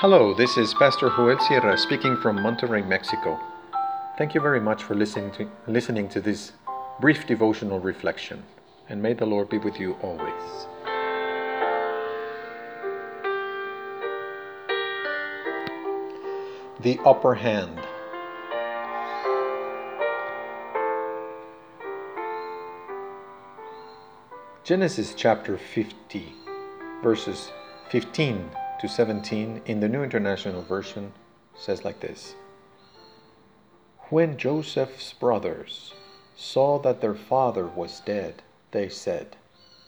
Hello, this is Pastor Joel Sierra speaking from Monterrey, Mexico. Thank you very much for listening to, listening to this brief devotional reflection, and may the Lord be with you always. The upper hand. Genesis chapter 50, verses 15 to 17 in the New International Version says like this When Joseph's brothers saw that their father was dead, they said,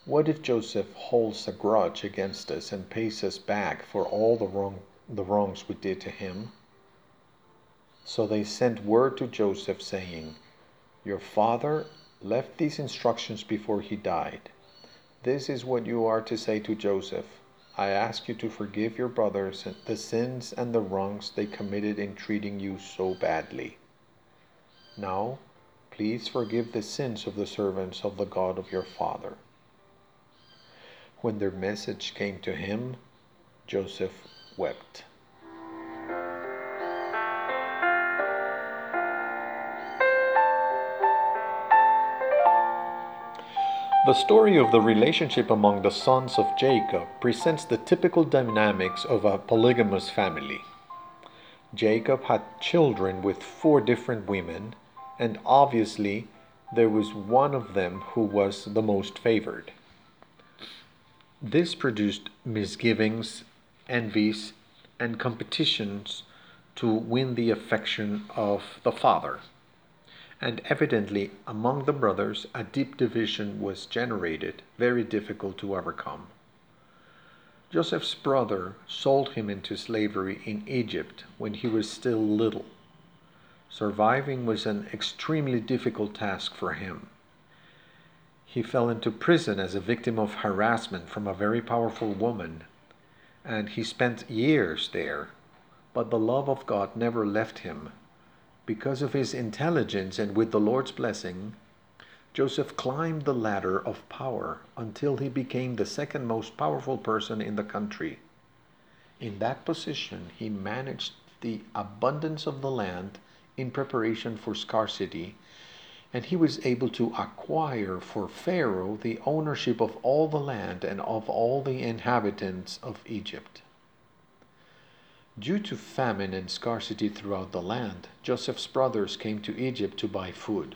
What if Joseph holds a grudge against us and pays us back for all the, wrong, the wrongs we did to him? So they sent word to Joseph, saying, Your father left these instructions before he died. This is what you are to say to Joseph I ask you to forgive your brothers the sins and the wrongs they committed in treating you so badly. Now, please forgive the sins of the servants of the God of your father. When their message came to him, Joseph wept. The story of the relationship among the sons of Jacob presents the typical dynamics of a polygamous family. Jacob had children with four different women, and obviously there was one of them who was the most favored. This produced misgivings, envies, and competitions to win the affection of the father and evidently among the brothers a deep division was generated, very difficult to overcome. Joseph's brother sold him into slavery in Egypt when he was still little. Surviving was an extremely difficult task for him. He fell into prison as a victim of harassment from a very powerful woman, and he spent years there. But the love of God never left him, because of his intelligence and with the Lord's blessing, Joseph climbed the ladder of power until he became the second most powerful person in the country. In that position, he managed the abundance of the land in preparation for scarcity, and he was able to acquire for Pharaoh the ownership of all the land and of all the inhabitants of Egypt. Due to famine and scarcity throughout the land, Joseph's brothers came to Egypt to buy food.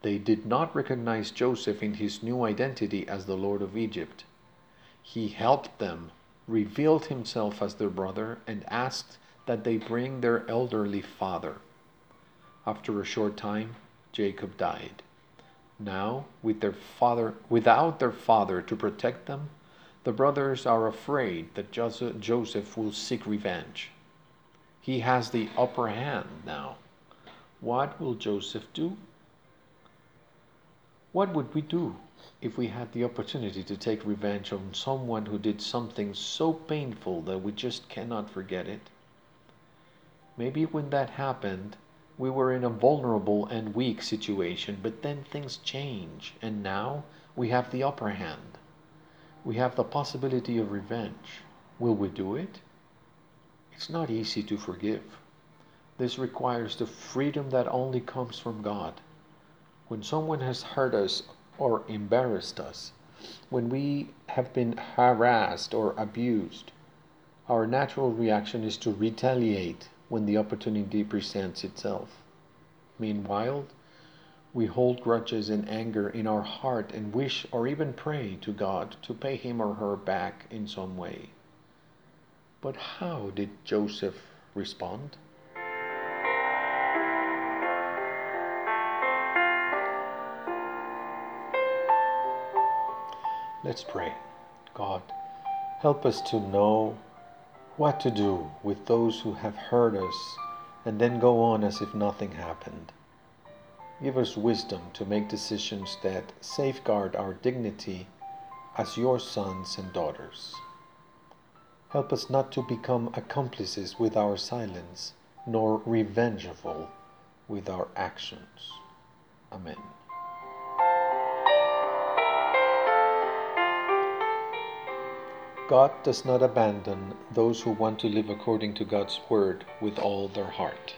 They did not recognize Joseph in his new identity as the Lord of Egypt. He helped them, revealed himself as their brother, and asked that they bring their elderly father. After a short time, Jacob died. Now, with their father, without their father to protect them, the brothers are afraid that Joseph will seek revenge. He has the upper hand now. What will Joseph do? What would we do if we had the opportunity to take revenge on someone who did something so painful that we just cannot forget it? Maybe when that happened, we were in a vulnerable and weak situation, but then things change, and now we have the upper hand we have the possibility of revenge. Will we do it? It's not easy to forgive. This requires the freedom that only comes from God. When someone has hurt us or embarrassed us, when we have been harassed or abused, our natural reaction is to retaliate when the opportunity presents itself. Meanwhile, we hold grudges and anger in our heart and wish or even pray to God to pay him or her back in some way. But how did Joseph respond? Let's pray. God, help us to know what to do with those who have hurt us and then go on as if nothing happened. Give us wisdom to make decisions that safeguard our dignity as your sons and daughters. Help us not to become accomplices with our silence, nor revengeful with our actions. Amen. God does not abandon those who want to live according to God's word with all their heart.